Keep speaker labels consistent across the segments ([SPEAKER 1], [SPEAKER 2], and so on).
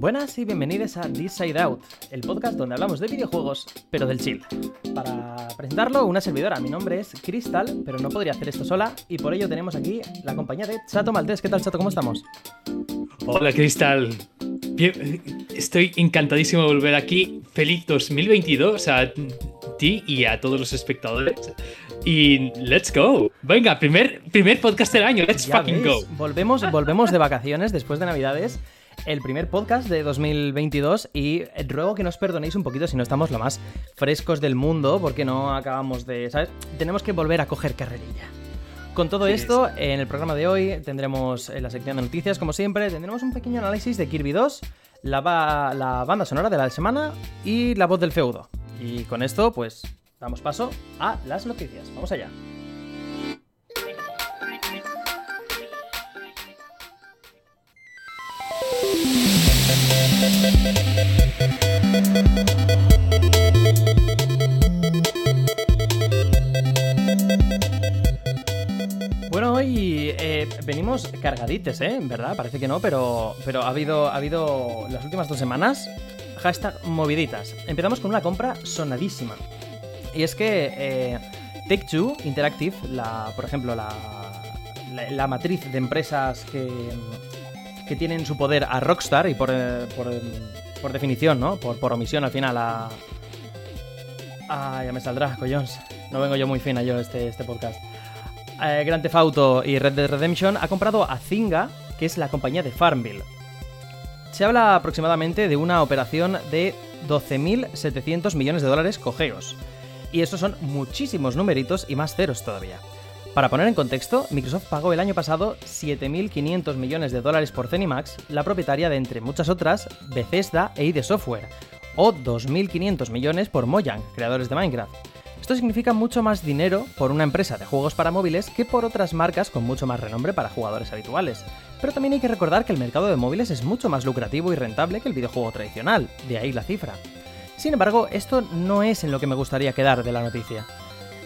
[SPEAKER 1] Buenas y bienvenidos a This Side Out, el podcast donde hablamos de videojuegos, pero del chill. Para presentarlo, una servidora. Mi nombre es Crystal, pero no podría hacer esto sola y por ello tenemos aquí la compañía de Chato Maltés. ¿Qué tal, Chato? ¿Cómo estamos?
[SPEAKER 2] Hola, Crystal. estoy encantadísimo de volver aquí. Feliz 2022 a ti y a todos los espectadores. Y let's go. Venga, primer, primer podcast del año. Let's fucking go.
[SPEAKER 1] Volvemos, volvemos de vacaciones después de Navidades el primer podcast de 2022 y ruego que nos perdonéis un poquito si no estamos lo más frescos del mundo porque no acabamos de, ¿sabes? Tenemos que volver a coger carrerilla. Con todo esto, en el programa de hoy tendremos en la sección de noticias, como siempre, tendremos un pequeño análisis de Kirby 2, la, la banda sonora de la semana y la voz del feudo. Y con esto, pues, damos paso a las noticias. Vamos allá. Bueno, hoy eh, venimos cargadites, ¿eh? ¿Verdad? Parece que no, pero, pero ha, habido, ha habido las últimas dos semanas hashtag moviditas. Empezamos con una compra sonadísima. Y es que eh, Take-Two Interactive, la, por ejemplo, la, la matriz de empresas que, que tienen su poder a Rockstar y por, eh, por, definición, ¿no? Por, por, omisión al final a... Ah, ya me saldrá, collons. No vengo yo muy fina yo este, este podcast. Eh, Grand Theft Auto y Red Dead Redemption ha comprado a Zynga, que es la compañía de Farmville. Se habla aproximadamente de una operación de 12.700 millones de dólares cogeos. Y estos son muchísimos numeritos y más ceros todavía. Para poner en contexto, Microsoft pagó el año pasado 7.500 millones de dólares por Zenimax, la propietaria de, entre muchas otras, Bethesda e ID Software, o 2.500 millones por Mojang, creadores de Minecraft. Esto significa mucho más dinero por una empresa de juegos para móviles que por otras marcas con mucho más renombre para jugadores habituales. Pero también hay que recordar que el mercado de móviles es mucho más lucrativo y rentable que el videojuego tradicional, de ahí la cifra. Sin embargo, esto no es en lo que me gustaría quedar de la noticia.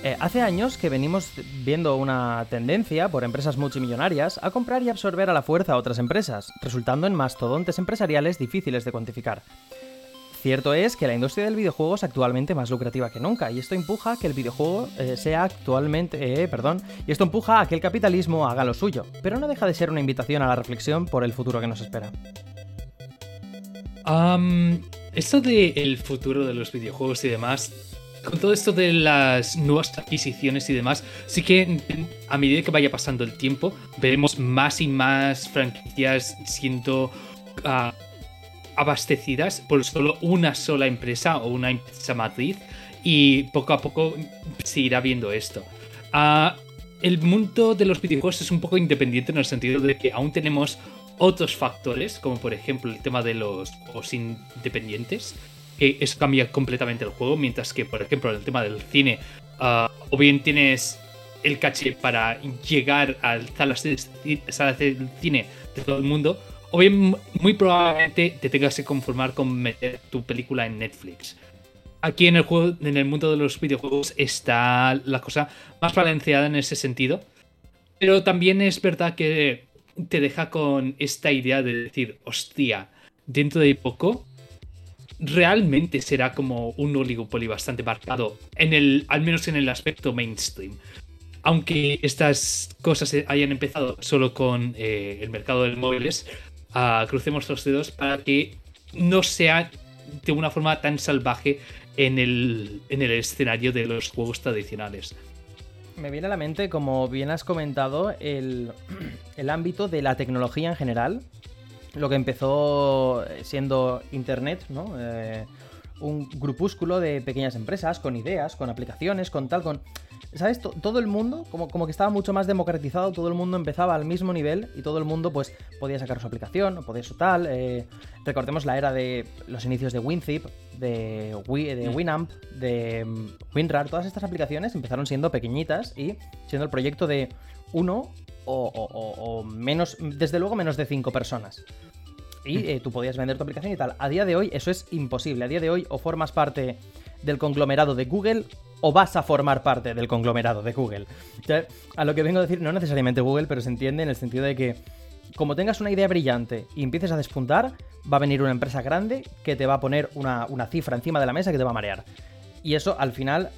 [SPEAKER 1] Eh, hace años que venimos viendo una tendencia por empresas multimillonarias a comprar y absorber a la fuerza a otras empresas, resultando en mastodontes empresariales difíciles de cuantificar. Cierto es que la industria del videojuego es actualmente más lucrativa que nunca y esto empuja a que el videojuego eh, sea actualmente, eh, perdón, y esto empuja a que el capitalismo haga lo suyo, pero no deja de ser una invitación a la reflexión por el futuro que nos espera.
[SPEAKER 2] esto del futuro de los videojuegos y demás con todo esto de las nuevas adquisiciones y demás, sí que a medida que vaya pasando el tiempo, veremos más y más franquicias siendo ah, abastecidas por solo una sola empresa o una empresa matriz y poco a poco se irá viendo esto. Ah, el mundo de los videojuegos es un poco independiente en el sentido de que aún tenemos otros factores, como por ejemplo el tema de los juegos independientes, eso cambia completamente el juego, mientras que, por ejemplo, en el tema del cine, ah, o bien tienes el caché para llegar a salas de, salas de cine de todo el mundo, o bien muy probablemente te tengas que conformar con meter tu película en Netflix. Aquí en el juego, en el mundo de los videojuegos está la cosa más balanceada en ese sentido. Pero también es verdad que te deja con esta idea de decir, hostia, dentro de poco realmente será como un oligopolio bastante marcado, en el, al menos en el aspecto mainstream. Aunque estas cosas hayan empezado solo con eh, el mercado de móviles, uh, crucemos los dedos para que no sea de una forma tan salvaje en el, en el escenario de los juegos tradicionales.
[SPEAKER 1] Me viene a la mente, como bien has comentado, el, el ámbito de la tecnología en general, lo que empezó siendo Internet, ¿no? Eh, un grupúsculo de pequeñas empresas con ideas, con aplicaciones, con tal, con... ¿Sabes? todo el mundo, como, como, que estaba mucho más democratizado, todo el mundo empezaba al mismo nivel y todo el mundo pues podía sacar su aplicación, o podía su tal. Eh, recordemos la era de los inicios de WinZip, de, de mm. Winamp, de mm, WinRAR, todas estas aplicaciones empezaron siendo pequeñitas y siendo el proyecto de uno o, menos, desde luego menos de 5 personas. Y eh, tú podías vender tu aplicación y tal. A día de hoy eso es imposible. A día de hoy o formas parte del conglomerado de Google o vas a formar parte del conglomerado de Google. A lo que vengo a decir, no necesariamente Google, pero se entiende en el sentido de que como tengas una idea brillante y empieces a despuntar, va a venir una empresa grande que te va a poner una, cifra encima de la mesa que te va a marear. Y eso al final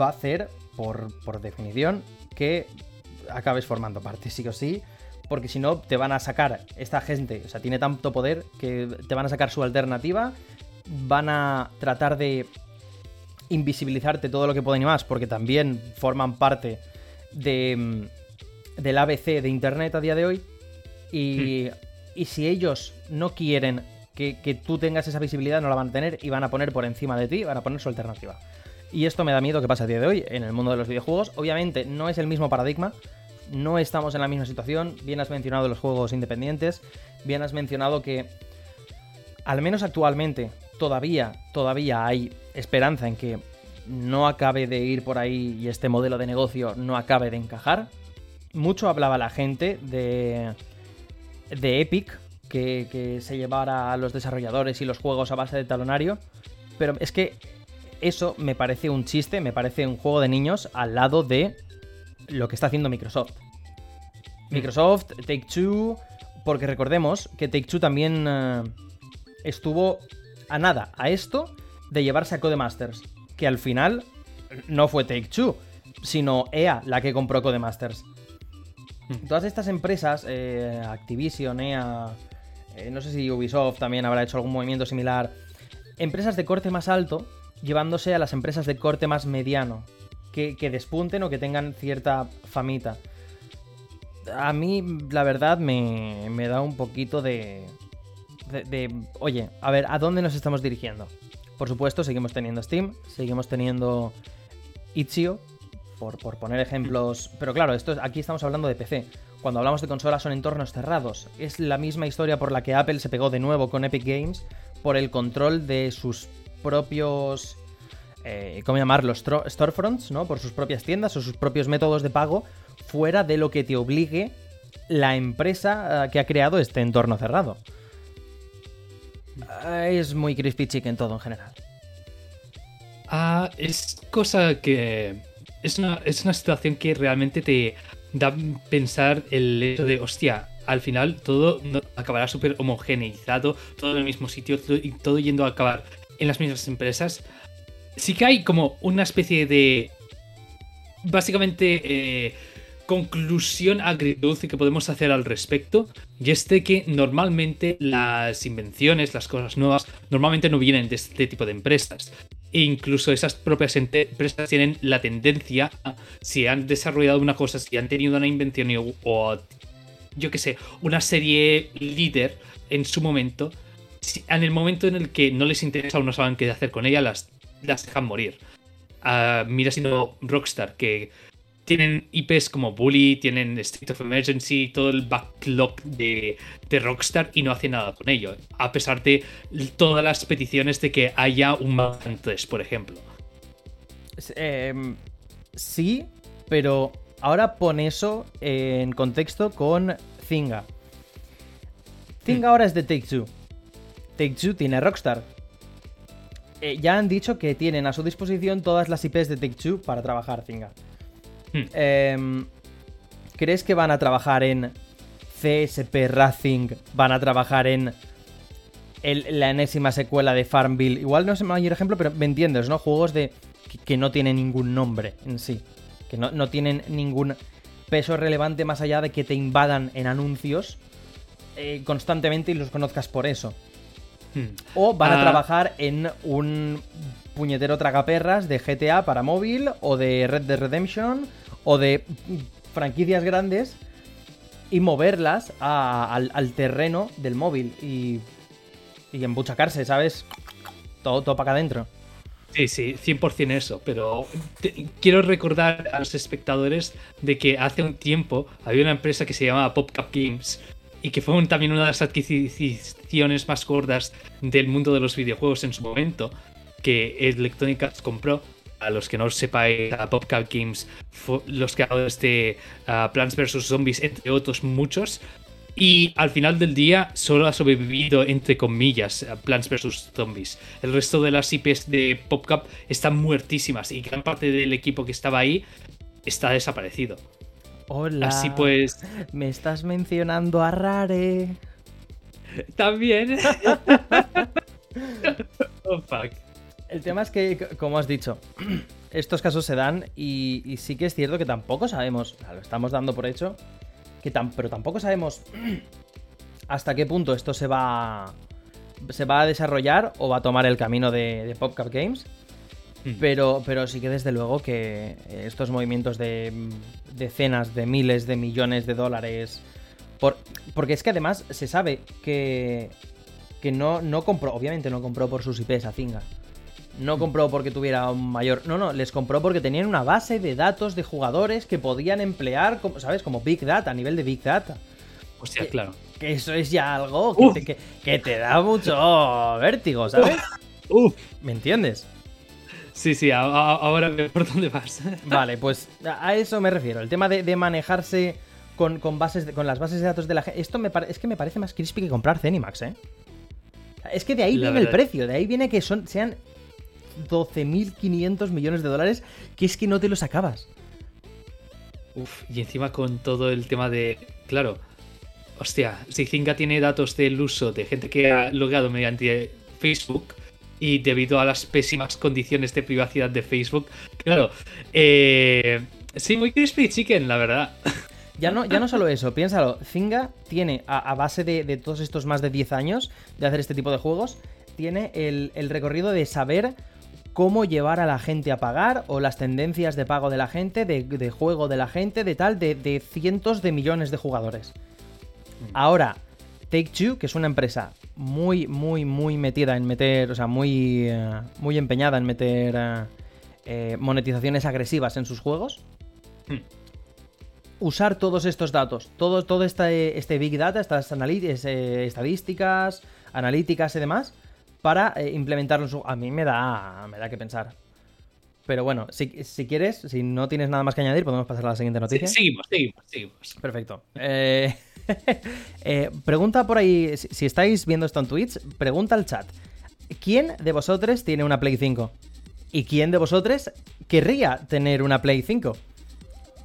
[SPEAKER 1] va a hacer, por, por definición, que acabes formando parte, sí o sí. Porque si no, te van a sacar esta gente, o sea, tiene tanto poder que te van a sacar su alternativa, van a tratar de invisibilizarte todo lo que pueden y más, porque también forman parte de, mm, del ABC de Internet a día de hoy. Y, y si ellos no quieren que, que, tú tengas esa visibilidad, no la van a tener y van a poner por encima de ti, van a poner su alternativa. Y esto me da miedo que pasa a día de hoy en el mundo de los videojuegos. Obviamente no es el mismo paradigma, no estamos en la misma situación. Bien has mencionado los juegos independientes, bien has mencionado que, al menos actualmente, todavía, todavía hay esperanza en que no acabe de ir por ahí y este modelo de negocio no acabe de encajar. Mucho hablaba la gente de, de Epic, que, que se llevara a los desarrolladores y los juegos a base de talonario, pero es que eso me parece un chiste, me parece un juego de niños al lado de lo que está haciendo Microsoft. Mm. Microsoft, Take Two, porque recordemos que Take Two también eh, estuvo a nada, a esto, de llevarse a Codemasters, que al final no fue Take Two, sino EA la que compró Codemasters. Mm. Todas estas empresas, eh, Activision, EA, eh, no sé si Ubisoft también habrá hecho algún movimiento similar, empresas de corte más alto, llevándose a las empresas de corte más mediano, que, despunten o que tengan cierta famita. A mí, la verdad, me, da un poquito de, de, Oye, a ver, ¿a dónde nos estamos dirigiendo? Por supuesto, seguimos teniendo Steam, seguimos teniendo Itch.io, por, por, poner ejemplos. Pero claro, esto aquí estamos hablando de PC. Cuando hablamos de consolas son entornos cerrados. Es la misma historia por la que Apple se pegó de nuevo con Epic Games por el control de sus propios eh, ¿cómo llamarlos? Storefronts, ¿no? Por sus propias tiendas o sus propios métodos de pago, fuera de lo que te obligue la empresa eh, que ha creado este entorno cerrado. Ah, es muy crispy chicken todo en general.
[SPEAKER 2] Ah, es cosa que. Es una, es una situación que realmente te da pensar el hecho de, hostia, al final todo acabará súper homogeneizado, todo en el mismo sitio, todo yendo a acabar en las mismas empresas sí que hay como una especie de. Básicamente. Eh, conclusión agridulce que podemos hacer al respecto. Y es de que normalmente las invenciones, las cosas nuevas, normalmente no vienen de este tipo de empresas. E incluso esas propias empresas tienen la tendencia, si han desarrollado una cosa, si han tenido una invención o, yo qué sé, una serie líder en su momento, en el momento en el que no les interesa o no saben qué hacer con ella, las las dejan morir. Uh, mira siendo Rockstar, que tienen IPs como Bully, tienen State of Emergency, todo el backlog de, Rockstar y no hace nada con ello. A pesar de todas las peticiones de que haya un Mad 3, por ejemplo.
[SPEAKER 1] Em, sí, pero ahora pon eso en contexto con Zynga. Zynga hmm. ahora es de Take Two. Take Two tiene Rockstar. Eh, ya han dicho que tienen a su disposición todas las IPs de Take-Two para trabajar, Zinga. Hmm. Em, ¿Crees que van a trabajar en CSP Racing? ¿Van a trabajar en la enésima secuela de Farmville? Igual no es el mayor ejemplo, pero me entiendes, ¿no? Juegos de que, no tienen ningún nombre en sí. Que no, tienen ningún peso relevante más allá de que te invadan en anuncios eh, constantemente y los conozcas por eso. Hmm. O van a ah. trabajar en un puñetero tragaperras de GTA para móvil o de Red Dead Redemption o de franquicias grandes y moverlas al, terreno del móvil y, y embuchacarse, ¿sabes? Todo, todo para acá adentro.
[SPEAKER 2] Sí, sí, 100% eso, pero quiero recordar a los espectadores de que hace un tiempo había una empresa que se llamaba PopCap Games y que fue también una de las adquisiciones más gordas del mundo de los videojuegos en su momento, que Electronic Arts compró. A los que no sepáis, a PopCap Games, los creadores de uh, Plants vs. Zombies, entre otros muchos. Y al final del día solo ha sobrevivido, entre comillas, Plants vs. Zombies. El resto de las IPs de PopCap están muertísimas y gran parte del equipo que estaba ahí está desaparecido.
[SPEAKER 1] Hola.
[SPEAKER 2] Así pues.
[SPEAKER 1] Me estás mencionando a Rare.
[SPEAKER 2] También. oh, fuck.
[SPEAKER 1] El tema es que, como has dicho, estos casos se dan y, y sí que es cierto que tampoco sabemos, lo estamos dando por hecho, que pero tampoco sabemos hasta qué punto esto se va, se va a desarrollar o va a tomar el camino de, de PopCap Games.
[SPEAKER 2] Mm.
[SPEAKER 1] Pero, pero sí que desde luego que estos movimientos de mm, decenas de miles de millones de dólares. Por, porque es que además se sabe que, que no, no compró, obviamente no compró por sus IPs a Zynga. No compró porque tuviera un mayor. No, no, les compró porque tenían una base de datos de jugadores que podían emplear, como, ¿sabes? Como Big Data, a nivel de Big Data.
[SPEAKER 2] Hostia, claro.
[SPEAKER 1] Que eso es ya algo que, te, que- que te da mucho vértigo, ¿sabes?
[SPEAKER 2] Uf.
[SPEAKER 1] ¿Me entiendes?
[SPEAKER 2] Sí, sí, a- a- ahora veo por dónde vas.
[SPEAKER 1] Vale, pues a eso me refiero. El tema de, de manejarse con, con bases de- con las bases de datos de la gente. Esto me es que me parece más crispy que comprar Zenimax, ¿eh? Es que de ahí
[SPEAKER 2] La
[SPEAKER 1] viene el precio, de ahí viene que son, sean 12.500 millones de dólares, que es que no te los acabas.
[SPEAKER 2] Uf, y encima con todo el tema de. Claro. Hostia, si Zynga tiene datos del uso de gente que ha logado mediante Facebook y debido a las pésimas condiciones de privacidad de Facebook, claro. Eh, sí, muy crispy chicken, la verdad.
[SPEAKER 1] Ya no, ya no solo eso, piénsalo. Zynga tiene, a, a base de, de todos estos más de 10 años de hacer este tipo de juegos, tiene el, el recorrido de saber cómo llevar a la gente a pagar o las tendencias de pago de la gente, de, de juego de la gente, de tal, de, de cientos de millones de jugadores. Ahora, Take Two, que es una empresa muy, muy, muy metida en meter, o sea, muy, eh, muy empeñada en meter eh, eh, monetizaciones agresivas en sus juegos,
[SPEAKER 2] Hmm.
[SPEAKER 1] usar todos estos datos, todo, todo este, este Big Data, estas eh, estadísticas, analíticas y demás, para eh, implementarlo en su... A mí me da, me da que pensar. Pero bueno, si, si quieres, si no tienes nada más que añadir, podemos pasar a la siguiente
[SPEAKER 2] Sí,
[SPEAKER 1] noticia.
[SPEAKER 2] seguimos, seguimos, seguimos.
[SPEAKER 1] Perfecto. Eh, eh, pregunta por ahí, si, estáis viendo esto en Twitch, pregunta al chat. ¿Quién de vosotros tiene una Play 5? ¿Y quién de vosotros querría tener una Play 5?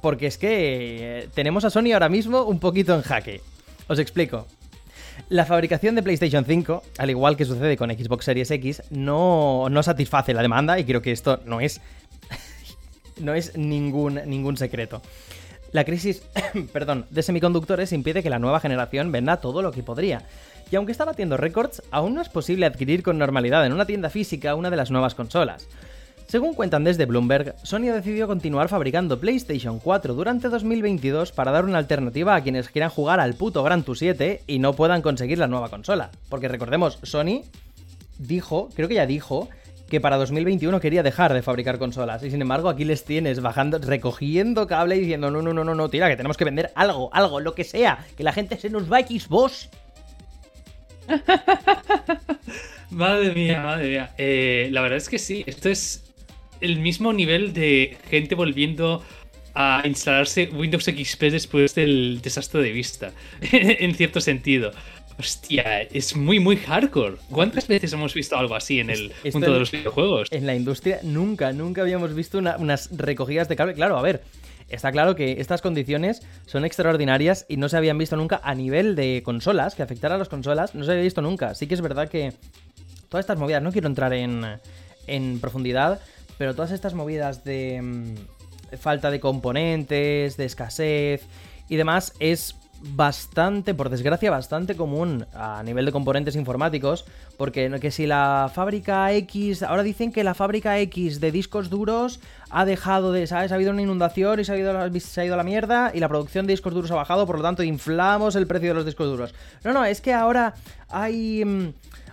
[SPEAKER 1] Porque es que eh, tenemos a Sony ahora mismo un poquito en jaque. Os explico. La fabricación de PlayStation 5, al igual que sucede con Xbox Series X, no, no satisface la demanda y creo que esto no es, no es ningún, ningún secreto. La crisis, perdón, de semiconductores impide que la nueva generación venda todo lo que podría. Y aunque está batiendo récords, aún no es posible adquirir con normalidad en una tienda física una de las nuevas consolas. Según cuentan desde Bloomberg, Sony ha decidido continuar fabricando PlayStation 4 durante 2022 para dar una alternativa a quienes quieran jugar al puto Gran Turismo 7 y no puedan conseguir la nueva consola. Porque recordemos, Sony dijo, creo que ya dijo, que para 2021 quería dejar de fabricar consolas. Y sin embargo, aquí les tienes bajando, recogiendo cable y diciendo, no, no, no, no, no, tira, que tenemos que vender algo, algo, lo que sea, que la gente se nos va a Xbox.
[SPEAKER 2] Madre mía, madre mía. Eh, la verdad es que sí, esto es el mismo nivel de gente volviendo a instalarse Windows XP después del desastre de vista, en cierto sentido. Hostia, es muy, muy hardcore. ¿Cuántas veces hemos visto algo así en el
[SPEAKER 1] Esto
[SPEAKER 2] mundo
[SPEAKER 1] en-
[SPEAKER 2] de los videojuegos?
[SPEAKER 1] En la industria nunca, nunca habíamos visto una- unas recogidas de cable. Claro, a ver, está claro que estas condiciones son extraordinarias y no se habían visto nunca a nivel de consolas, que afectara a las consolas, no se había visto nunca. Sí que es verdad que todas estas movidas, no quiero entrar en, en profundidad, pero todas estas movidas de mm, falta de componentes, de escasez y demás es bastante, por desgracia, bastante común a nivel de componentes informáticos, porque que si la fábrica X, ahora dicen que la fábrica X de discos duros ha dejado de, ¿sabes? Ha habido una inundación y se ha ido, se ha ido a la mierda y la producción de discos duros ha bajado, por lo tanto inflamos el precio de los discos duros. No, no, es que ahora hay... mm,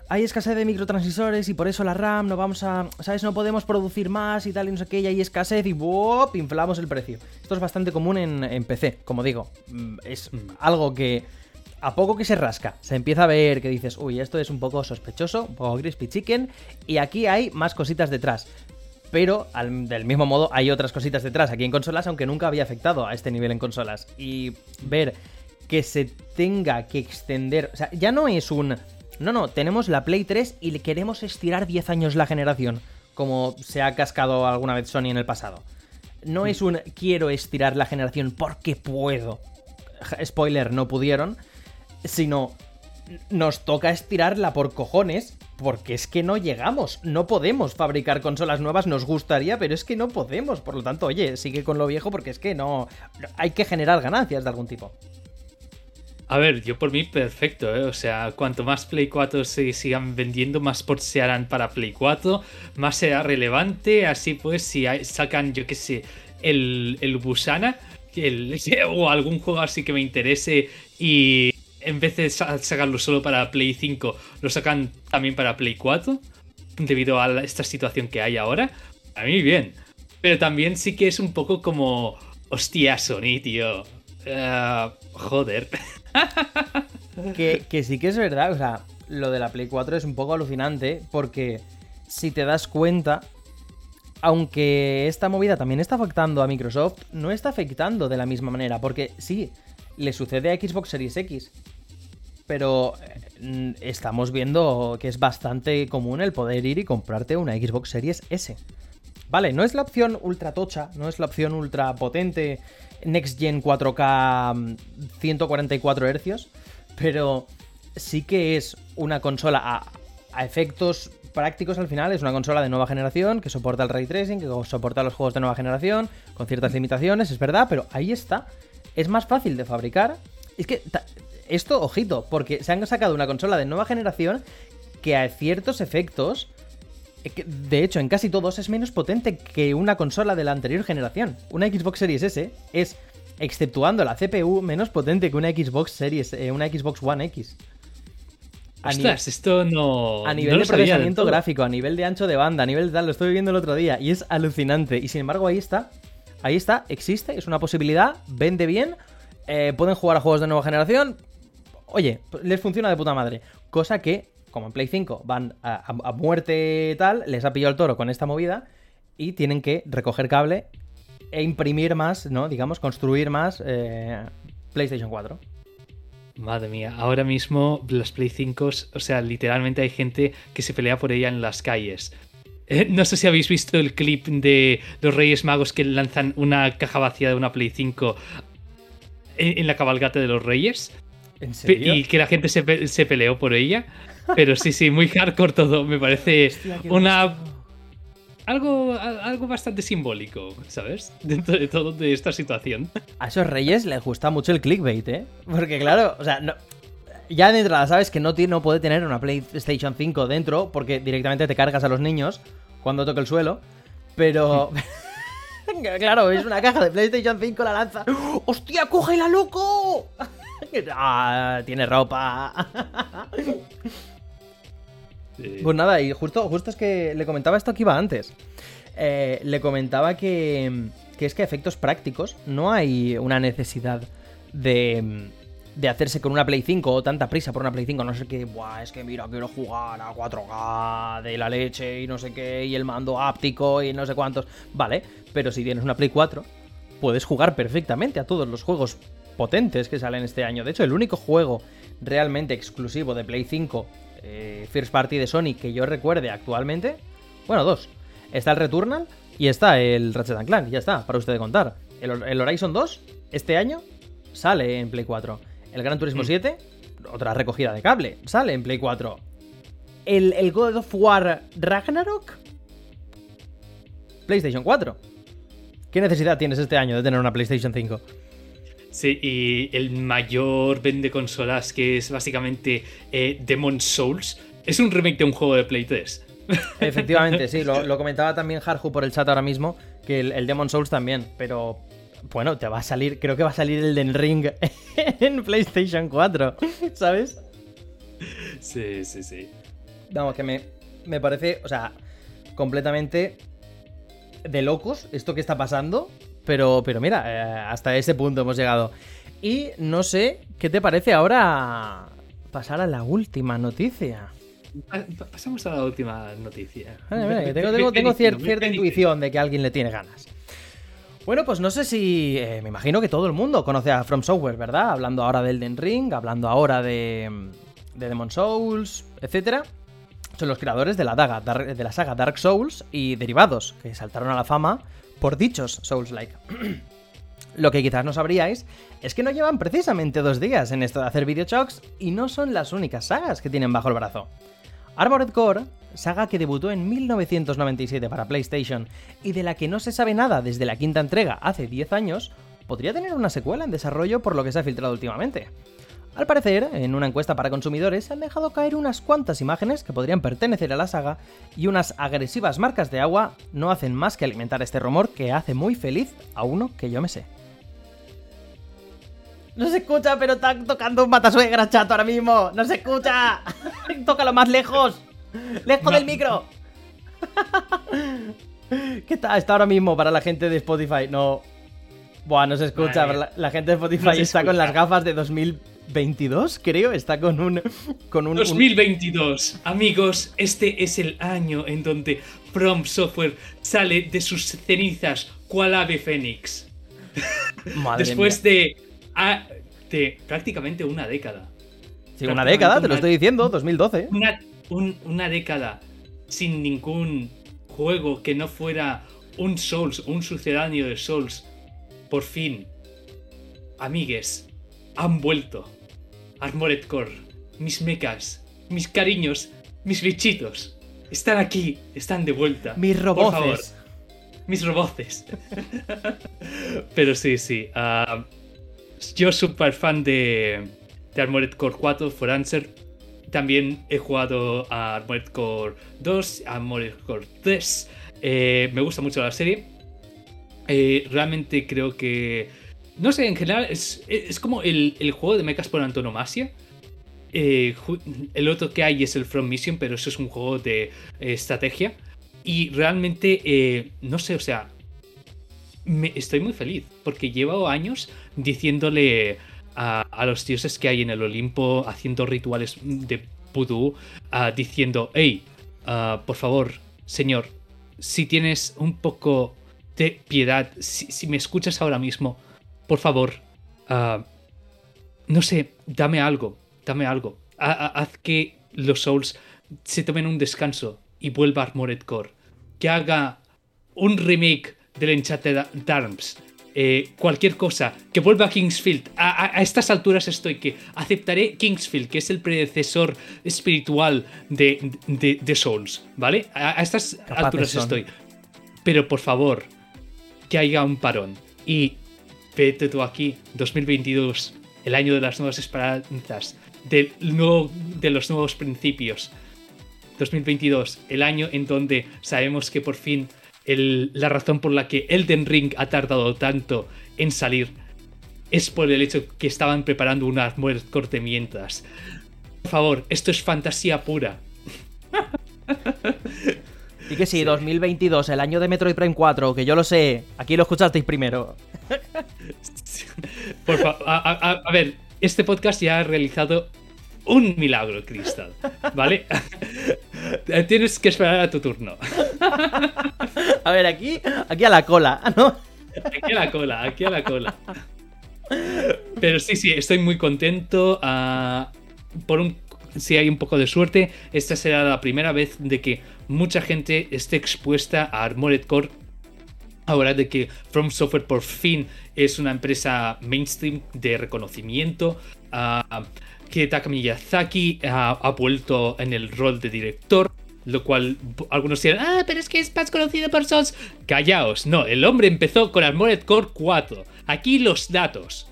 [SPEAKER 1] hay escasez de microtransisores y por eso la RAM no vamos a, ¿sabes? No podemos producir más y tal y no sé qué, y hay escasez y ¡wop! inflamos el precio. Esto es bastante común en, PC, como digo. Mm, Es algo que a poco que se rasca, se empieza a ver que dices, uy, esto es un poco sospechoso, un poco crispy chicken, y aquí hay más cositas detrás. Pero del mismo modo hay otras cositas detrás aquí en consolas, aunque nunca había afectado a este nivel en consolas. Y ver que se tenga que extender, o sea, ya no es un... No, no, tenemos la Play 3 y le queremos estirar 10 años la generación, como se ha cascado alguna vez Sony en el pasado. No es un quiero estirar la generación porque puedo. Spoiler, no pudieron. Sino nos toca estirarla por cojones porque es que no llegamos, no podemos fabricar consolas nuevas, nos gustaría, pero es que no podemos, por lo tanto, oye, sigue con lo viejo porque es que no, hay que generar ganancias de algún tipo.
[SPEAKER 2] A ver, yo por mí perfecto, ¿eh? O sea, cuanto más Play 4 se sigan vendiendo, más ports se harán para Play 4, más será relevante, así pues, si sacan, yo qué sé, el, el Busana, el, o algún juego así que me interese y en vez de sacarlo solo para Play 5, lo sacan también para Play 4, debido a esta situación que hay ahora, a mí bien. Pero también sí que es un poco como, hostia, Sony, tío. Uh, joder.
[SPEAKER 1] que, que sí que es verdad, o sea, lo de la Play 4 es un poco alucinante porque si te das cuenta, aunque esta movida también está afectando a Microsoft, no está afectando de la misma manera, porque sí, le sucede a Xbox Series X. Pero eh, estamos viendo que es bastante común el poder ir y comprarte una Xbox Series S. Vale, no es la opción ultra tocha, no es la opción ultra potente, Next Gen 4K 144 Hz, pero sí que es una consola a, a, efectos prácticos al final, es una consola de nueva generación que soporta el ray tracing, que soporta los juegos de nueva generación, con ciertas limitaciones, es verdad, pero ahí está es más fácil de fabricar. Es que esto, ojito, porque se han sacado una consola de nueva generación que a ciertos efectos, de hecho en casi todos, es menos potente que una consola de la anterior generación. Una Xbox Series S es, exceptuando la CPU, menos potente que una Xbox Series, eh, una Xbox One X.
[SPEAKER 2] A Ostras, esto no.
[SPEAKER 1] A nivel de procesamiento gráfico, a nivel de ancho de banda, a nivel de tal, lo estoy viendo el otro día y es alucinante. Y sin embargo, ahí está Ahí está, existe, es una posibilidad, vende bien, eh, pueden jugar a juegos de nueva generación. Oye, les funciona de puta madre. Cosa que, como en Play 5 van a, muerte tal, les ha pillado el toro con esta movida y tienen que recoger cable e imprimir más, ¿no? Digamos, construir más eh, PlayStation 4.
[SPEAKER 2] Madre mía, ahora mismo las Play 5, o sea, literalmente hay gente que se pelea por ella en las calles. Eh, no sé si habéis visto el clip de los Reyes Magos que lanzan una caja vacía de una Play 5 en, la cabalgata de los Reyes.
[SPEAKER 1] ¿En serio?
[SPEAKER 2] Y que la gente se, peleó por ella. Pero sí, sí, muy hardcore todo. Me parece una. Algo, algo bastante simbólico, ¿sabes? Dentro de todo de esta situación.
[SPEAKER 1] A esos reyes les gusta mucho el clickbait, ¿eh? Porque claro, o sea, no, ya de entrada sabes que no, no puede tener una PlayStation 5 dentro porque directamente te cargas a los niños cuando toque el suelo. Pero. claro, es una caja de PlayStation 5, la lanza. ¡Hostia, cógela, loco! ah, tiene ropa. Pues nada, y justo, justo es que le comentaba esto que iba antes. Eh, le comentaba que, que es que a efectos prácticos no hay una necesidad de, de hacerse con una Play 5 o tanta prisa por una Play 5, no sé qué, Buah, es que mira, quiero jugar a 4K de la leche y no sé qué, y el mando áptico y no sé cuántos. Vale, pero si tienes una Play 4, puedes jugar perfectamente a todos los juegos potentes que salen este año. De hecho, el único juego realmente exclusivo de Play 5, eh, First Party de Sony, que yo recuerde actualmente, bueno, dos. Está el Returnal y está el Ratchet Clank, ya está, para usted contar. El, el Horizon 2, este año, sale en Play 4. El Gran Turismo 7, mm. otra recogida de cable, sale en Play 4. El, el God of War Ragnarok, PlayStation 4. ¿Qué necesidad tienes este año de tener una PlayStation 5?
[SPEAKER 2] Sí, y el mayor vende consolas, que es básicamente eh, Demon Souls, es un remake de un juego de Play 3.
[SPEAKER 1] Efectivamente, sí, lo, comentaba también Harju por el chat ahora mismo, que el, el Demon Souls también, pero bueno, te va a salir, creo que va a salir el Den Ring en PlayStation 4, ¿sabes?
[SPEAKER 2] Sí, sí, sí.
[SPEAKER 1] Vamos, que me, me parece, o sea, completamente de locos esto que está pasando, pero, pero mira, eh, hasta ese punto hemos llegado. Y no sé, ¿qué te parece ahora pasar a la última noticia?
[SPEAKER 2] Pasamos a la última noticia.
[SPEAKER 1] tengo, cierta intuición de que alguien le tiene ganas. Bueno, pues no sé si. Eh, me imagino que todo el mundo conoce a From Software, ¿verdad? Hablando ahora de Elden Ring, hablando ahora de, de Demon Souls, etc. Son los creadores de la, daga, de la saga Dark Souls y derivados, que saltaron a la fama por dichos Souls-like. Lo que quizás no sabríais es que no llevan precisamente dos días en esto de hacer videochocks y no son las únicas sagas que tienen bajo el brazo. Armored Core, saga que debutó en 1997 para PlayStation y de la que no se sabe nada desde la quinta entrega hace 10 años, podría tener una secuela en desarrollo por lo que se ha filtrado últimamente. Al parecer, en una encuesta para consumidores se han dejado caer unas cuantas imágenes que podrían pertenecer a la saga y unas agresivas marcas de agua no hacen más que alimentar este rumor que hace muy feliz a uno que yo me sé. No se escucha, pero está tocando un matasuegra chato ahora mismo. No se escucha. Tócalo más lejos. Lejos del micro. ¿Qué tal? Está ahora mismo para la gente de Spotify. No. Buah, no se escucha. La, gente de Spotify está con las gafas de 2022, creo. Está con un. Con un
[SPEAKER 2] 2022. Amigos, este es el año en donde From Software sale de sus cenizas, cual ave fénix. Después de de prácticamente una década.
[SPEAKER 1] Sí, una década, te lo estoy diciendo, 2012.
[SPEAKER 2] Una, una década sin ningún juego que no fuera un Souls, un sucedáneo de Souls. Por fin, amigues, han vuelto. Armored Core, mis mechas, mis cariños, mis bichitos. Están aquí, están de vuelta.
[SPEAKER 1] Mis roboces.
[SPEAKER 2] Mis roboces. Pero sí, sí. Uh, yo súper fan de, de Armored Core 4 For Answer. También he jugado a Armored Core 2, a Armored Core 3. Eh, me gusta mucho la serie. Eh, realmente creo que. No sé, en general es, como el, juego de mechas por antonomasia. Eh, el otro que hay es el From Mission, pero eso es un juego de estrategia. Y realmente, no sé, o sea, estoy muy feliz porque llevo años diciéndole a, los dioses que hay en el Olimpo, haciendo rituales de pudú, diciendo, hey, por favor, señor, si tienes un poco de piedad, si, me escuchas ahora mismo, por favor, no sé, dame algo, dame algo. haz que los Souls se tomen un descanso y vuelva a Armored Core. Que haga un remake del Enchanted Arms. Eh, cualquier cosa, que vuelva a Kingsfield. A, estas alturas estoy que aceptaré Kingsfield, que es el predecesor espiritual de, de, Souls, ¿vale? A, estas alturas estoy. Pero por favor, que haya un parón. Y vete tú aquí, 2022, el año de las nuevas esperanzas, del nuevo, de los nuevos principios. 2022, el año en donde sabemos que por fin la razón por la que Elden Ring ha tardado tanto en salir es por el hecho que estaban preparando unas muertes mientras. Por favor, esto es fantasía pura.
[SPEAKER 1] Y que sí, 2022, el año de Metroid Prime 4, que yo lo sé, aquí lo escuchasteis primero.
[SPEAKER 2] Por favor, a, ver, este podcast ya ha realizado un milagro, Crystal, ¿vale? Tienes que esperar a tu turno.
[SPEAKER 1] A ver, aquí, aquí a la cola, ¿no?
[SPEAKER 2] Aquí a la cola, aquí a la cola. Pero sí, sí, estoy muy contento. Ah, por un, si hay un poco de suerte, esta será la primera vez de que mucha gente esté expuesta a Armored Core. Ahora de que From Software por fin es una empresa mainstream de reconocimiento. Uh, que Taka Miyazaki ha, vuelto en el rol de director. Lo cual algunos dirán, ah, pero es que es más conocido por Souls. Callaos, no, el hombre empezó con Armored Core 4. Aquí los datos.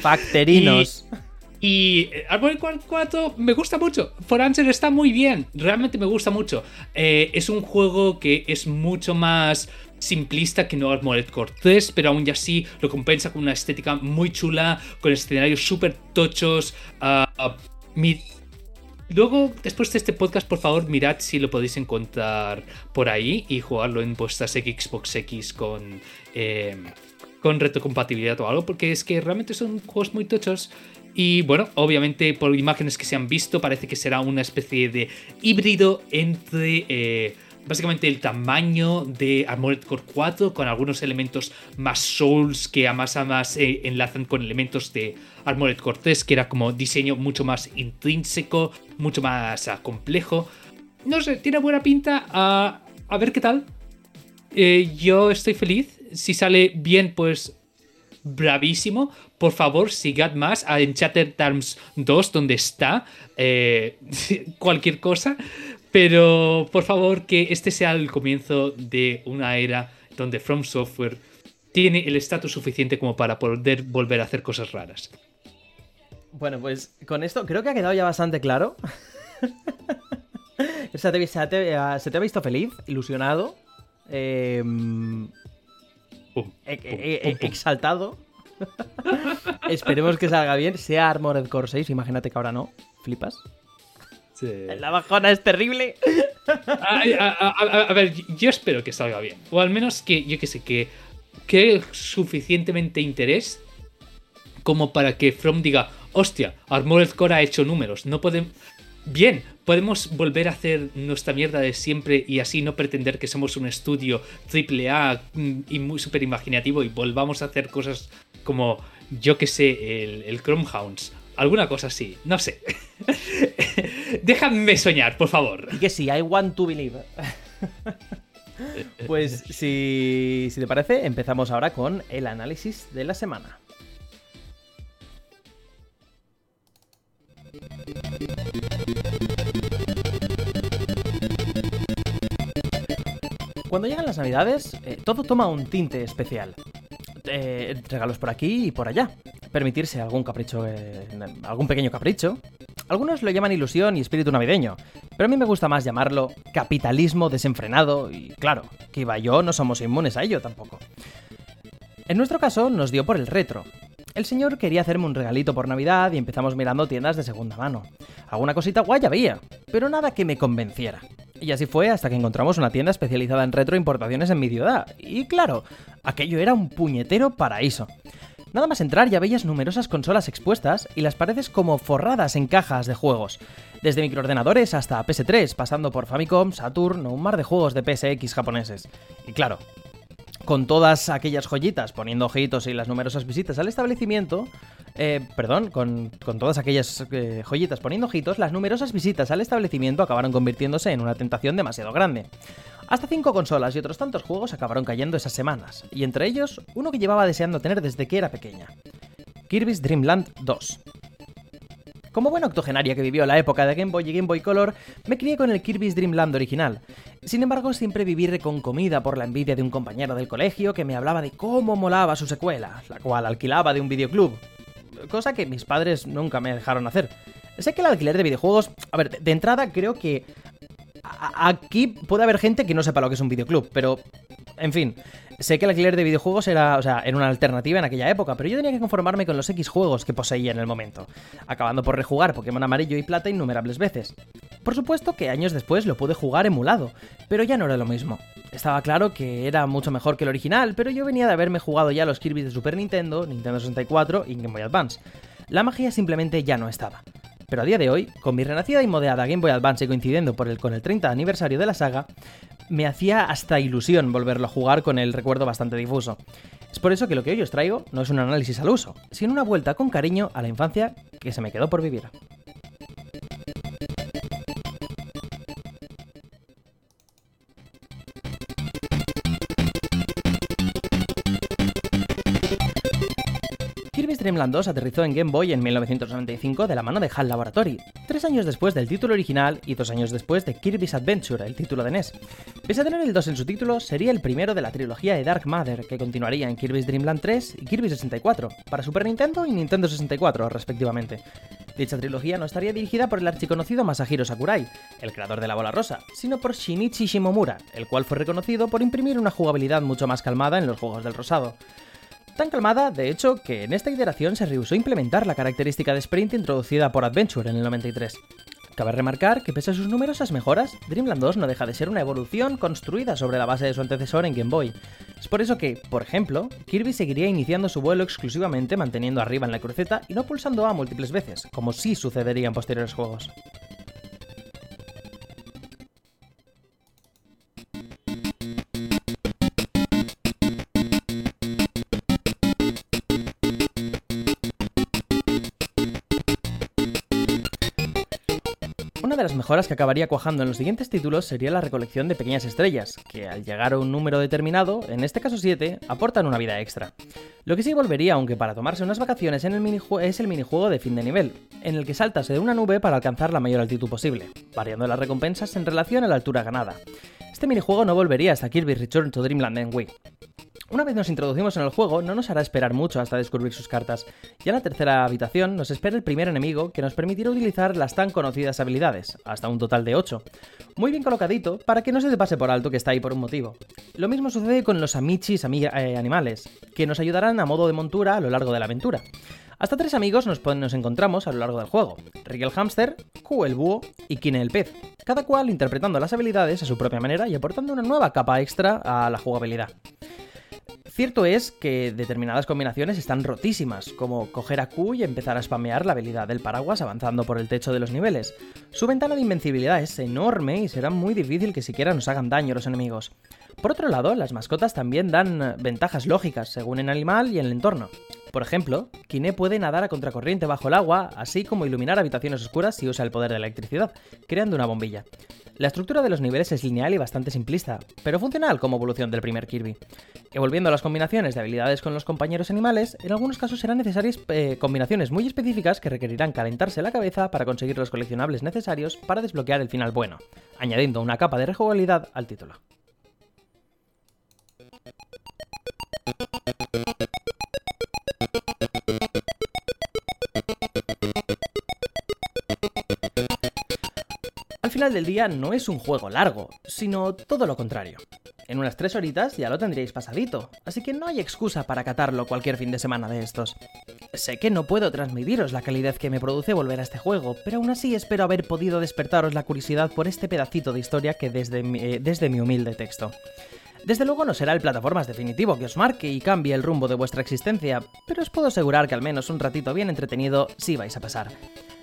[SPEAKER 1] Facterinos.
[SPEAKER 2] y, y, Armored Core 4 me gusta mucho. For Answer está muy bien. Realmente me gusta mucho. Eh, es un juego que es mucho más simplista que no Armored Core 3, pero aún así lo compensa con una estética muy chula, con escenarios súper tochos. Uh, Luego, después de este podcast, por favor, mirad si lo podéis encontrar por ahí y jugarlo en vuestras Xbox X con, eh, con retrocompatibilidad o algo, porque es que realmente son juegos muy tochos. Y bueno, obviamente por imágenes que se han visto, parece que será una especie de híbrido entre... Eh, básicamente el tamaño de Armored Core 4 con algunos elementos más Souls que a más a más eh, enlazan con elementos de Armored Core 3 que era como diseño mucho más intrínseco, mucho más ah, complejo. No sé, tiene buena pinta. a ver qué tal. eh, yo estoy feliz. Si sale bien, pues bravísimo. Por favor, sigad más a Enchanted Terms 2, donde está. Eh, cualquier cosa. Pero por favor, que este sea el comienzo de una era donde From Software tiene el estatus suficiente como para poder volver a hacer cosas raras.
[SPEAKER 1] Bueno, pues con esto creo que ha quedado ya bastante claro. se, te, ha visto feliz, ilusionado, em, e, e, exaltado. Esperemos que salga bien. Sea Armored Core 6, imagínate que ahora no. ¿Flipas? La bajona es terrible.
[SPEAKER 2] A, ver, yo espero que salga bien. O al menos que, yo que sé, que, que suficientemente interés como para que From diga, hostia, Armored Core ha hecho números. No podemos. Bien, podemos volver a hacer nuestra mierda de siempre y así no pretender que somos un estudio triple A mm, y muy super imaginativo y volvamos a hacer cosas como, yo que sé, el, el Chromehounds alguna cosa así, no sé. Déjame soñar, por favor.
[SPEAKER 1] Y que sí, I want to believe. pues si, si te parece, empezamos ahora con el análisis de la semana. Cuando llegan las navidades, eh, todo toma un tinte especial. Eh, regalos por aquí y por allá. Permitirse algún capricho, eh, algún pequeño capricho. Algunos lo llaman ilusión y espíritu navideño, pero a mí me gusta más llamarlo capitalismo desenfrenado y claro, que iba yo no somos inmunes a ello tampoco. En nuestro caso nos dio por el retro. El señor quería hacerme un regalito por Navidad y empezamos mirando tiendas de segunda mano. Alguna cosita guay había, pero nada que me convenciera. Y así fue hasta que encontramos una tienda especializada en retro importaciones en mi ciudad. Y claro, aquello era un puñetero paraíso. Nada más entrar ya veías numerosas consolas expuestas y las paredes como forradas en cajas de juegos. Desde microordenadores hasta PS3, pasando por Famicom, Saturn o un mar de juegos de PSX japoneses. Y claro, con todas aquellas joyitas, poniendo ojitos y las numerosas visitas al establecimiento, eh, perdón, con, todas aquellas eh, joyitas poniendo ojitos, las numerosas visitas al establecimiento acabaron convirtiéndose en una tentación demasiado grande. Hasta cinco consolas y otros tantos juegos acabaron cayendo esas semanas, y entre ellos uno que llevaba deseando tener desde que era pequeña. Kirby's Dream Land 2. Como buena octogenaria que vivió la época de Game Boy y Game Boy Color, me crié con el Kirby's Dream Land original. Sin embargo, siempre viví reconcomida por la envidia de un compañero del colegio que me hablaba de cómo molaba su secuela, la cual alquilaba de un videoclub. Cosa que mis padres nunca me dejaron hacer. Sé que el alquiler de videojuegos... A ver, de entrada creo que... Aquí puede haber gente que no sepa lo que es un videoclub, pero... En fin, Sé que el alquiler de videojuegos era, o sea, era una alternativa en aquella época, pero yo tenía que conformarme con los X juegos que poseía en el momento, acabando por rejugar Pokémon amarillo y plata innumerables veces. Por supuesto que años después lo pude jugar emulado, pero ya no era lo mismo. Estaba claro que era mucho mejor que el original, pero yo venía de haberme jugado ya los Kirby de Super Nintendo, Nintendo 64 y Game Boy Advance. La magia simplemente ya no estaba. Pero a día de hoy, con mi renacida y modeada Game Boy Advance coincidiendo por el, con el 30 aniversario de la saga, me hacía hasta ilusión volverlo a jugar con el recuerdo bastante difuso. Es por eso que lo que hoy os traigo no es un análisis al uso, sino una vuelta con cariño a la infancia que se me quedó por vivir. Dreamland 2 aterrizó en Game Boy en 1995 de la mano de HAL Laboratory, tres años después del título original y dos años después de Kirby's Adventure, el título de NES. Pese a tener el 2 en su título, sería el primero de la trilogía de Dark Mother, que continuaría en Kirby's Dreamland 3 y Kirby 64, para Super Nintendo y Nintendo 64, respectivamente. Dicha trilogía no estaría dirigida por el archiconocido Masahiro Sakurai, el creador de la bola rosa, sino por Shinichi Shimomura, el cual fue reconocido por imprimir una jugabilidad mucho más calmada en los juegos del rosado. Tan calmada, de hecho, que en esta iteración se rehusó implementar la característica de sprint introducida por Adventure en el 93. Cabe remarcar que pese a sus numerosas mejoras, Dreamland 2 no deja de ser una evolución construida sobre la base de su antecesor en Game Boy. Es por eso que, por ejemplo, Kirby seguiría iniciando su vuelo exclusivamente manteniendo arriba en la cruceta y no pulsando A múltiples veces, como sí sucedería en posteriores juegos. De las mejoras que acabaría cuajando en los siguientes títulos sería la recolección de pequeñas estrellas, que al llegar a un número determinado, en este caso 7, aportan una vida extra. Lo que sí volvería, aunque para tomarse unas vacaciones el es el minijuego de fin de nivel, en el que saltas de una nube para alcanzar la mayor altitud posible, variando las recompensas en relación a la altura ganada. Este minijuego no volvería hasta Kirby Return to Dreamland en Wii. Una vez nos introducimos en el juego, no nos hará esperar mucho hasta descubrir sus cartas. Ya en la tercera habitación nos espera el primer enemigo que nos permitirá utilizar las tan conocidas habilidades, hasta un total de 8. Muy bien colocadito para que no se te pase por alto que está ahí por un motivo. Lo mismo sucede con los amichis eh, animales, que nos ayudarán a modo de montura a lo largo de la aventura. Hasta tres amigos nos, nos, encontramos a lo largo del juego: Rick el hámster, Q el búho y Kine el pez, cada cual interpretando las habilidades a su propia manera y aportando una nueva capa extra a la jugabilidad. Cierto es que determinadas combinaciones están rotísimas, como coger a Q y empezar a spamear la habilidad del paraguas avanzando por el techo de los niveles. Su ventana de invencibilidad es enorme y será muy difícil que siquiera nos hagan daño los enemigos. Por otro lado, las mascotas también dan ventajas lógicas según el animal y el entorno. Por ejemplo, Kine puede nadar a contracorriente bajo el agua, así como iluminar habitaciones oscuras si usa el poder de electricidad, creando una bombilla. La estructura de los niveles es lineal y bastante simplista, pero funcional como evolución del primer Kirby. Evolviendo las combinaciones de habilidades con los compañeros animales, en algunos casos serán necesarias eh, combinaciones muy específicas que requerirán calentarse la cabeza para conseguir los coleccionables necesarios para desbloquear el final bueno, añadiendo una capa de rejugabilidad al título. Final del día no es un juego largo, sino todo lo contrario. En unas tres horitas ya lo tendríais pasadito, así que no hay excusa para catarlo cualquier fin de semana de estos. Sé que no puedo transmitiros la calidad que me produce volver a este juego, pero aún así espero haber podido despertaros la curiosidad por este pedacito de historia que desde mi, eh, desde mi humilde texto. Desde luego no será el plataformas definitivo que os marque y cambie el rumbo de vuestra existencia, pero os puedo asegurar que al menos un ratito bien entretenido sí vais a pasar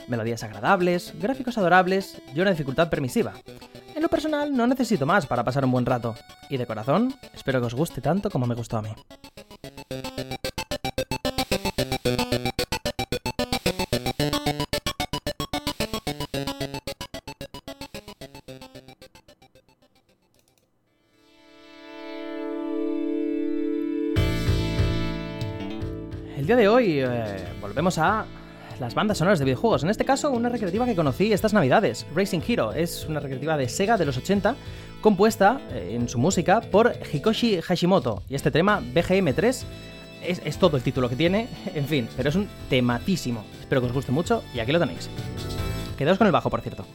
[SPEAKER 1] melodías agradables, gráficos adorables y una dificultad permisiva. En lo personal no necesito más para pasar un buen rato, y de corazón espero que os guste tanto como me gustó a mí. El día de hoy eh, volvemos a las bandas sonoras de videojuegos. En este caso, una recreativa que conocí estas navidades, Racing Hero. Es una recreativa de Sega de los 80, compuesta eh, en su música por Hikoshi Hashimoto. Y este tema, BGM3, es, es todo el título que tiene, en fin, pero es un tematísimo. Espero que os guste mucho y aquí lo tenéis. Quedaos con el bajo, por cierto.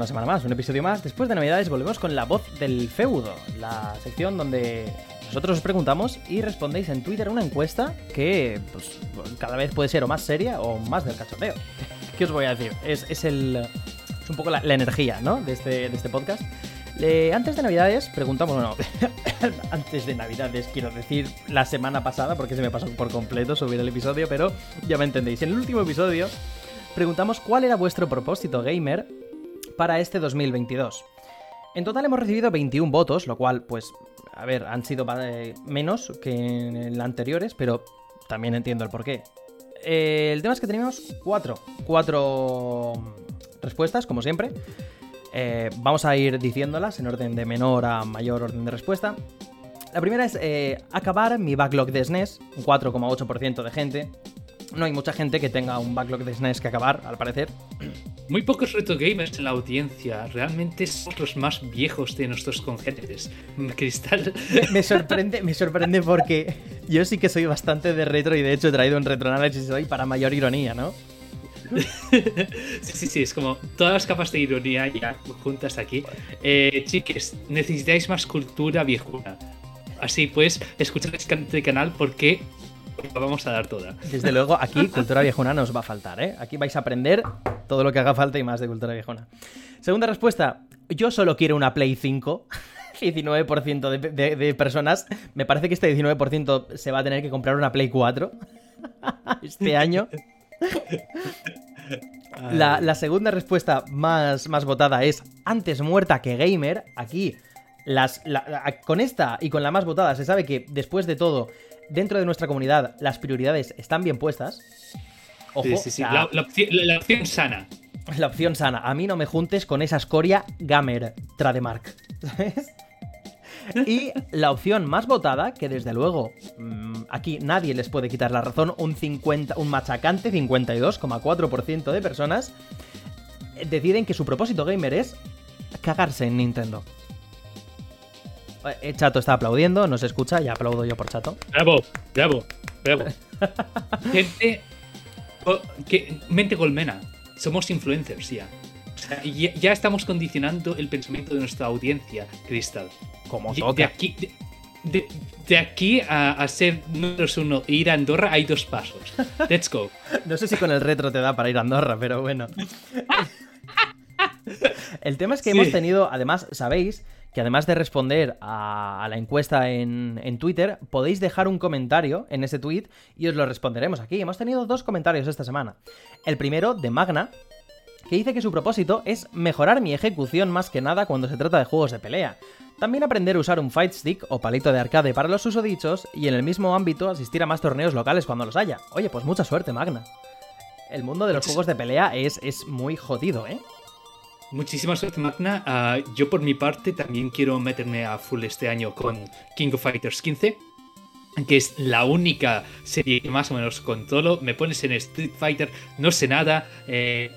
[SPEAKER 1] Una semana más, un episodio más. Después de Navidades volvemos con la voz del feudo, la sección donde nosotros os preguntamos y respondéis en Twitter una encuesta que pues, cada vez puede ser o más seria o más del cachoteo. ¿Qué os voy a decir? Es, el, es un poco la, energía, ¿no? De este, de este podcast. antes de Navidades, preguntamos, bueno, antes de Navidades, quiero decir, la semana pasada, porque se me pasó por completo subir el episodio, pero ya me entendéis. En el último episodio preguntamos cuál era vuestro propósito gamer para este 2022. En total hemos recibido 21 votos, lo cual, pues, a ver, han sido eh, menos que en anteriores, pero también entiendo el porqué. Eh, el tema es que tenemos cuatro, cuatro respuestas, como siempre. Eh, vamos a ir diciéndolas en orden de menor a mayor orden de respuesta. La primera es acabar mi backlog de SNES, un 4,8% de gente. No hay mucha gente que tenga un backlog de SNES que acabar, al parecer.
[SPEAKER 2] Muy pocos retro gamers en la audiencia. Realmente somos los más viejos de nuestros congéneres. Cristal.
[SPEAKER 1] Me, sorprende, me sorprende porque yo sí que soy bastante de retro y de hecho he traído un retroanálisis hoy para mayor ironía, ¿no?
[SPEAKER 2] sí, sí, sí, es como todas las capas de ironía ya juntas aquí. Eh, chiques, necesitáis más cultura viejuna. Así pues, escuchad este canal porque vamos a dar toda.
[SPEAKER 1] Desde luego, aquí cultura viejuna nos va a faltar, ¿eh? Aquí vais a aprender todo lo que haga falta y más de cultura viejuna. Segunda respuesta, yo solo quiero una Play 5. 19% de, personas. Me parece que este 19% se va a tener que comprar una Play 4 este año. La, segunda respuesta más, más votada es antes muerta que gamer. Aquí, las, con esta y con la más votada, se sabe que después de todo dentro de nuestra comunidad las prioridades están bien puestas.
[SPEAKER 2] Ojo, sí, sí, sí. La, opción, sana.
[SPEAKER 1] La opción sana. A mí no me juntes con esa escoria gamer trademark. ¿Sabes? Y la opción más votada, que desde luego mm, aquí nadie les puede quitar la razón, un, 50, un machacante 52,4% de personas deciden que su propósito gamer es cagarse en Nintendo. El eh, Chato está aplaudiendo, no se escucha, ya aplaudo yo por Chato.
[SPEAKER 2] Bravo, bravo, bravo. Gente, mente colmena, somos influencers ya. ya, estamos condicionando el pensamiento de nuestra audiencia, Cristal.
[SPEAKER 1] Como
[SPEAKER 2] toca. De aquí, de, aquí a, ser número uno e ir a Andorra hay dos pasos. Let's go.
[SPEAKER 1] no sé si con el retro te da para ir a Andorra, pero bueno. el tema es que hemos tenido, además, sabéis que además de responder a, la encuesta en, Twitter, podéis dejar un comentario en ese tweet y os lo responderemos aquí. Hemos tenido dos comentarios esta semana. El primero, de Magna, que dice que su propósito es mejorar mi ejecución más que nada cuando se trata de juegos de pelea. También aprender a usar un fight stick o palito de arcade para los usodichos y en el mismo ámbito asistir a más torneos locales cuando los haya. Oye, pues mucha suerte, Magna. El mundo de los juegos de pelea es, es muy jodido, ¿eh?
[SPEAKER 2] Muchísimas suerte, Magna. Ah, yo por mi parte también quiero meterme a full este año con King of Fighters 15, que es la única serie que más o menos controlo. Me pones en Street Fighter, no sé nada. Eh,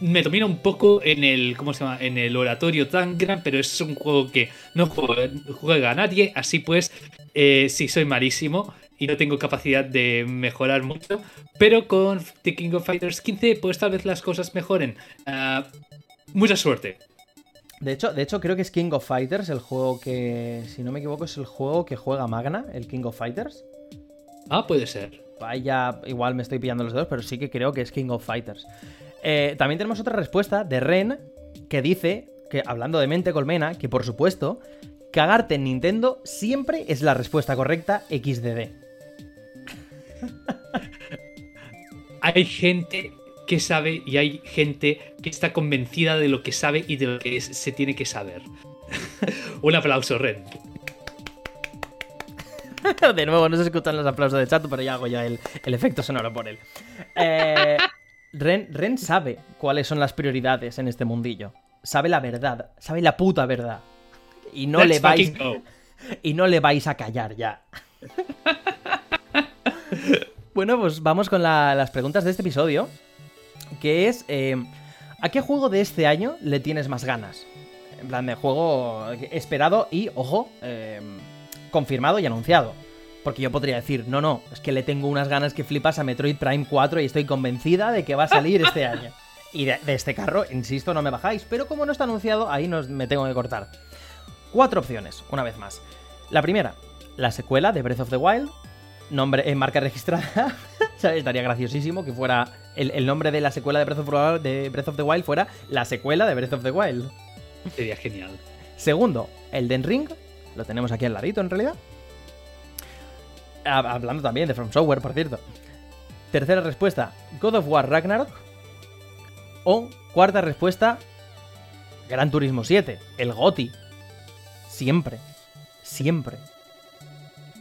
[SPEAKER 2] me domina un poco en el, ¿cómo se llama? En el oratorio Tangram, pero es un juego que no juega, a nadie. Así pues, eh, sí, soy malísimo y no tengo capacidad de mejorar mucho. Pero con The King of Fighters 15, pues tal vez las cosas mejoren. Uh, mucha suerte.
[SPEAKER 1] De hecho, de hecho, creo que es King of Fighters el juego que, si no me equivoco, es el juego que juega Magna, el King of Fighters.
[SPEAKER 2] Ah, puede ser.
[SPEAKER 1] Vaya, igual me estoy pillando los dos, pero sí que creo que es King of Fighters. Eh, también tenemos otra respuesta de Ren que dice que, hablando de mente colmena, que por supuesto, cagarte en Nintendo siempre es la respuesta correcta XDD.
[SPEAKER 2] Hay gente que sabe y hay gente que está convencida de lo que sabe y de lo que se tiene que saber. Un aplauso, Ren.
[SPEAKER 1] de nuevo, no se escuchan los aplausos de chato, pero ya hago ya el, efecto sonoro por él. Eh, Ren, Ren sabe cuáles son las prioridades en este mundillo. Sabe la verdad, sabe la puta verdad. Y no le vais. Y no le vais a callar ya. bueno, pues vamos con las preguntas de este episodio que es eh, ¿a qué juego de este año le tienes más ganas? En plan de juego esperado y, ojo, eh, confirmado y anunciado. Porque yo podría decir, no, no, es que le tengo unas ganas que flipas a Metroid Prime 4 y estoy convencida de que va a salir este año. Y de, este carro, insisto, no me bajáis, pero como no está anunciado, ahí nos, me tengo que cortar. Cuatro opciones, una vez más. La primera, la secuela de Breath of the Wild, nombre en eh, marca registrada. Estaría graciosísimo que fuera el, nombre de la secuela de Breath, of, de Breath of the Wild fuera la secuela de Breath of the Wild.
[SPEAKER 2] Sería genial.
[SPEAKER 1] Segundo, el Den Ring. Lo tenemos aquí al ladito, en realidad. Hablando también de From Software, por cierto. Tercera respuesta, God of War Ragnarok. O cuarta respuesta, Gran Turismo 7, el GOTI. Siempre, siempre.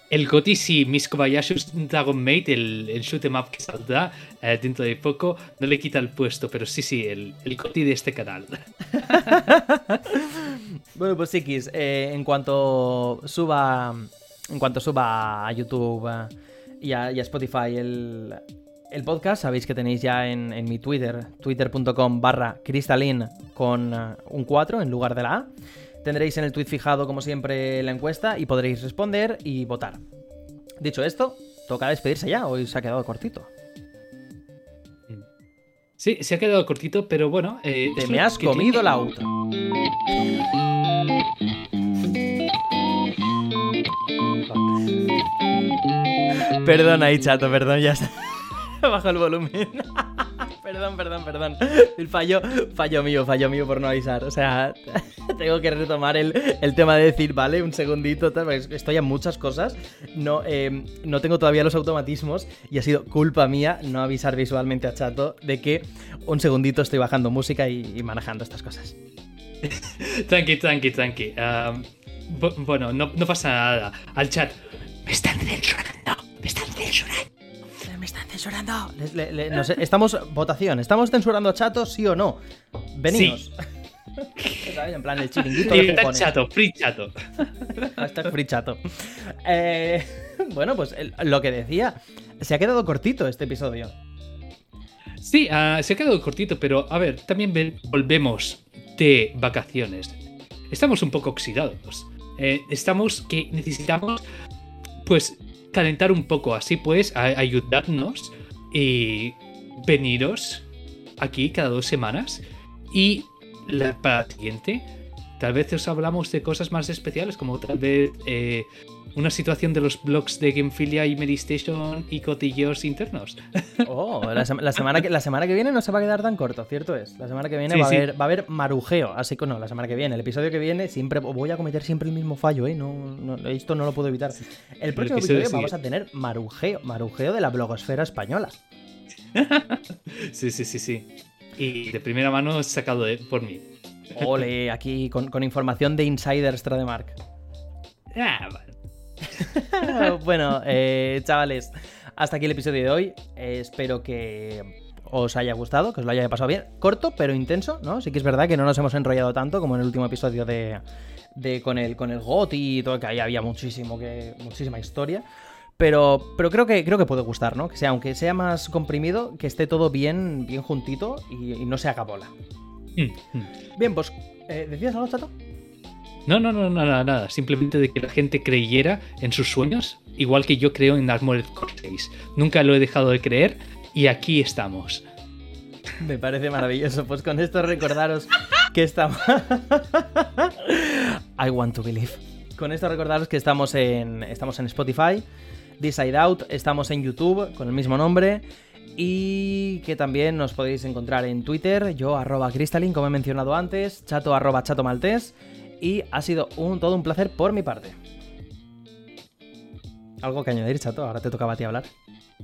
[SPEAKER 2] El GOTI, sí, Miss Kobayashi's Dragon Maid, el, el shoot em up que saldrá eh, dentro de poco, no le quita el puesto, pero sí, sí, el, el GOTI de este canal.
[SPEAKER 1] bueno, pues sí, eh, en cuanto suba. En cuanto suba a YouTube eh, y, a, Spotify el, el, podcast, sabéis que tenéis ya en, en mi Twitter, twitter.com barra crystalline con un 4 en lugar de la A. Tendréis en el tweet fijado, como siempre, la encuesta y podréis responder y votar. Dicho esto, toca despedirse ya. Hoy se ha quedado cortito.
[SPEAKER 2] Sí, se ha quedado cortito, pero bueno.
[SPEAKER 1] Eh, Te me has comido la auto. Perdón ahí, chato, perdón, ya está. Bajo el volumen. perdón, perdón, perdón. El fallo, fallo mío, fallo mío por no avisar. O sea, tengo que retomar el, tema de decir, vale, un segundito, estoy en muchas cosas. No, eh, no tengo todavía los automatismos y ha sido culpa mía no avisar visualmente a Chato de que un segundito estoy bajando música y, manejando estas cosas.
[SPEAKER 2] tranqui, tranqui, tranqui. bueno, no, no pasa nada. Al chat. Me están censurando, me están censurando
[SPEAKER 1] están censurando. estamos, votación, ¿estamos censurando a Chato, sí o no? Venimos. en plan, el chiringuito
[SPEAKER 2] de chato, free chato.
[SPEAKER 1] Hashtag free chato. Eh, bueno, pues lo que decía, se ha quedado cortito este episodio.
[SPEAKER 2] Sí, ah, se ha quedado cortito, pero a ver, también volvemos de vacaciones. Estamos un poco oxidados. Eh, estamos que necesitamos, pues, calentar un poco. Así pues, ayudarnos y veniros aquí cada dos semanas. Y la, para la siguiente, tal vez os hablamos de cosas más especiales, como tal vez eh, una situación de los blogs de Gamefilia y Medistation y cotillos internos.
[SPEAKER 1] Oh, la, semana que, la semana que viene no se va a quedar tan corto, cierto es. La semana que viene va, A haber, va a haber marujeo, así que no, la semana que viene, el episodio que viene, siempre voy a cometer siempre el mismo fallo, ¿eh? No, esto no lo puedo evitar. El próximo episodio, vamos a tener marujeo, marujeo de la blogosfera española.
[SPEAKER 2] sí, sí, sí, sí. Y de primera mano sacado de, por mí.
[SPEAKER 1] Ole, aquí con, con información de Insiders Trademark.
[SPEAKER 2] Ah, vale.
[SPEAKER 1] bueno, eh, chavales, hasta aquí el episodio de hoy. espero que os haya gustado, que os lo haya pasado bien. Corto, pero intenso, ¿no? Sí que es verdad que no nos hemos enrollado tanto como en el último episodio de, con el con el GOTI y todo, que ahí había muchísimo que, muchísima historia. Pero, pero creo que creo que puede gustar, ¿no? Que sea, aunque sea más comprimido, que esté todo bien, bien juntito y, no se haga bola. Mm, mm. Bien, pues, eh, ¿decías algo, chato?
[SPEAKER 2] No, no, no, nada, nada. Simplemente de que la gente creyera en sus sueños, igual que yo creo en Armored Core 6. Nunca lo he dejado de creer y aquí estamos.
[SPEAKER 1] Me parece maravilloso. Pues con esto recordaros que estamos. I want to believe. Con esto recordaros que estamos en, estamos en Spotify, Decide Out, estamos en YouTube con el mismo nombre. Y que también nos podéis encontrar en Twitter, yo arroba Crystalline, como he mencionado antes, chato arroba chato maltés y ha sido un, todo un placer por mi parte. ¿Algo que añadir, chato? Ahora te tocaba a ti hablar.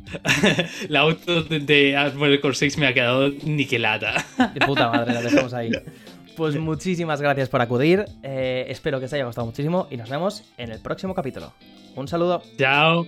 [SPEAKER 2] la auto de Armored Core 6 me ha quedado niquelada.
[SPEAKER 1] De puta madre, la dejamos ahí. Pues muchísimas gracias por acudir. Eh, espero que os haya gustado muchísimo y nos vemos en el próximo capítulo. Un saludo.
[SPEAKER 2] Chao.